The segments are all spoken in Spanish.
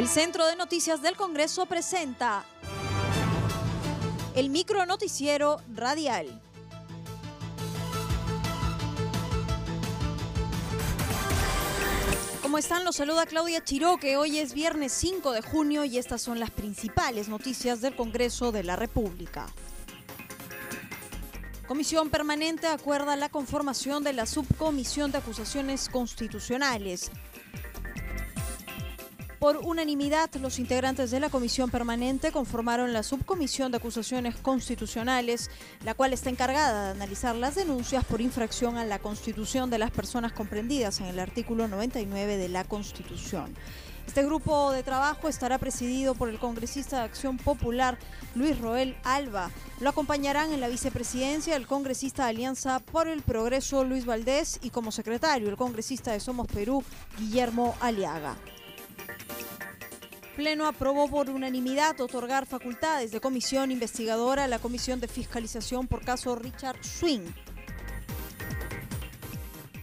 El Centro de Noticias del Congreso presenta el micro noticiero radial. ¿Cómo están? Los saluda Claudia Chiroque. Hoy es viernes 5 de junio y estas son las principales noticias del Congreso de la República. Comisión Permanente acuerda la conformación de la Subcomisión de Acusaciones Constitucionales. Por unanimidad, los integrantes de la Comisión Permanente conformaron la Subcomisión de Acusaciones Constitucionales, la cual está encargada de analizar las denuncias por infracción a la Constitución de las personas comprendidas en el artículo 99 de la Constitución. Este grupo de trabajo estará presidido por el congresista de Acción Popular, Luis Roel Alba. Lo acompañarán en la vicepresidencia el congresista de Alianza por el Progreso, Luis Valdés, y como secretario el congresista de Somos Perú, Guillermo Aliaga. Pleno aprobó por unanimidad otorgar facultades de comisión investigadora a la Comisión de Fiscalización por caso Richard Swing.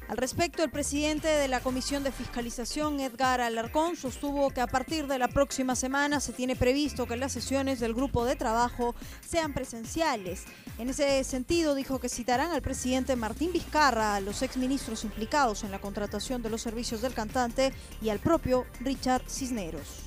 Al respecto, el presidente de la Comisión de Fiscalización, Edgar Alarcón, sostuvo que a partir de la próxima semana se tiene previsto que las sesiones del grupo de trabajo sean presenciales. En ese sentido, dijo que citarán al presidente Martín Vizcarra, a los exministros implicados en la contratación de los servicios del cantante y al propio Richard Cisneros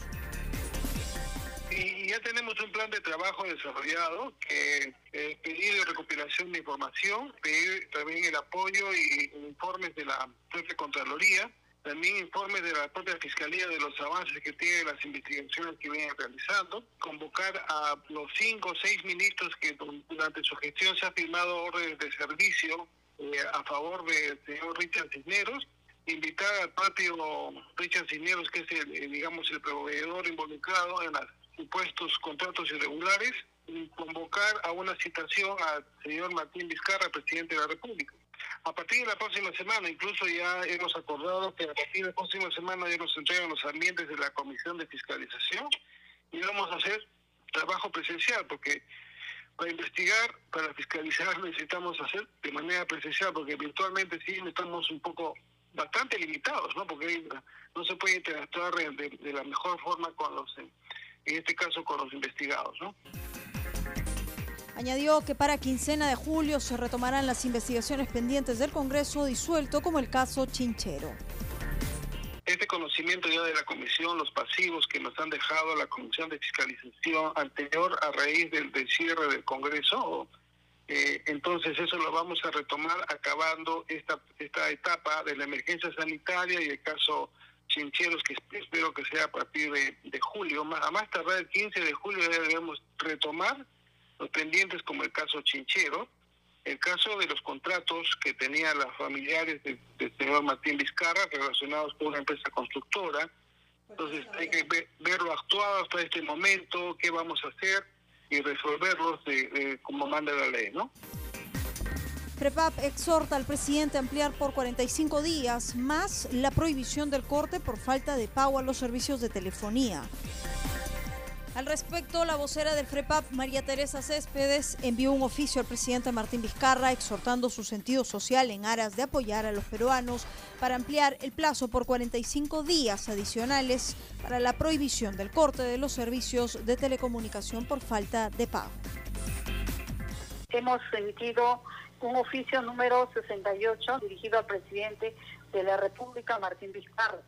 ya tenemos un plan de trabajo desarrollado que eh, pedir recopilación de información, pedir también el apoyo y informes de la propia Contraloría, también informes de la propia Fiscalía de los avances que tienen las investigaciones que vienen realizando, convocar a los cinco o seis ministros que durante su gestión se han firmado órdenes de servicio eh, a favor del señor Richard Cisneros, invitar al propio Richard Cisneros, que es el, digamos el proveedor involucrado en las supuestos contratos irregulares y convocar a una citación al señor Martín Vizcarra, presidente de la República. A partir de la próxima semana, incluso ya hemos acordado que a partir de la próxima semana ya nos entregan los ambientes de la Comisión de Fiscalización y vamos a hacer trabajo presencial, porque para investigar, para fiscalizar necesitamos hacer de manera presencial, porque virtualmente sí estamos un poco bastante limitados, ¿no? Porque no se puede interactuar de, de la mejor forma con los en este caso con los investigados. ¿no? Añadió que para quincena de julio se retomarán las investigaciones pendientes del Congreso disuelto como el caso Chinchero. Este conocimiento ya de la comisión, los pasivos que nos han dejado la comisión de fiscalización anterior a raíz del, cierre del Congreso, eh, entonces eso lo vamos a retomar acabando esta, esta etapa de la emergencia sanitaria y el caso chincheros que espero que sea a partir de, julio, más, a más tardar el 15 de julio ya debemos retomar los pendientes como el caso chinchero, el caso de los contratos que tenían las familiares del, señor Martín Vizcarra relacionados con una empresa constructora. Entonces hay que verlo actuado hasta este momento, qué vamos a hacer y resolverlos de, como manda la ley, ¿no? FREPAP exhorta al presidente a ampliar por 45 días más la prohibición del corte por falta de pago a los servicios de telefonía. Al respecto, la vocera del FREPAP, María Teresa Céspedes, envió un oficio al presidente Martín Vizcarra exhortando su sentido social en aras de apoyar a los peruanos para ampliar el plazo por 45 días adicionales para la prohibición del corte de los servicios de telecomunicación por falta de pago. Hemos sentido un oficio número 68 dirigido al presidente de la República, Martín Vizcarra,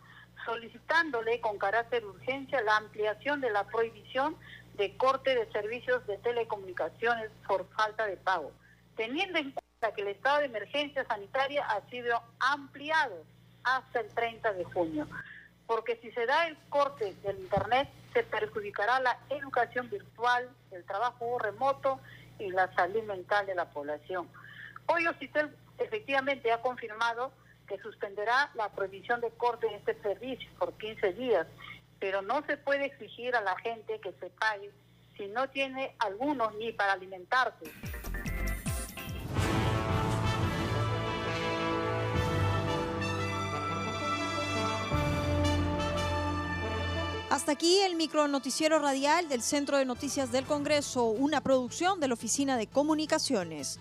solicitándole con carácter urgencia la ampliación de la prohibición de corte de servicios de telecomunicaciones por falta de pago, teniendo en cuenta que el estado de emergencia sanitaria ha sido ampliado hasta el 30 de junio, porque si se da el corte del Internet, se perjudicará la educación virtual, el trabajo remoto y la salud mental de la población. Hoy Ocitel efectivamente ha confirmado que suspenderá la prohibición de corte en este servicio por 15 días, pero no se puede exigir a la gente que se pague si no tiene algunos ni para alimentarse. Hasta aquí el micro noticiero radial del Centro de Noticias del Congreso, una producción de la Oficina de Comunicaciones.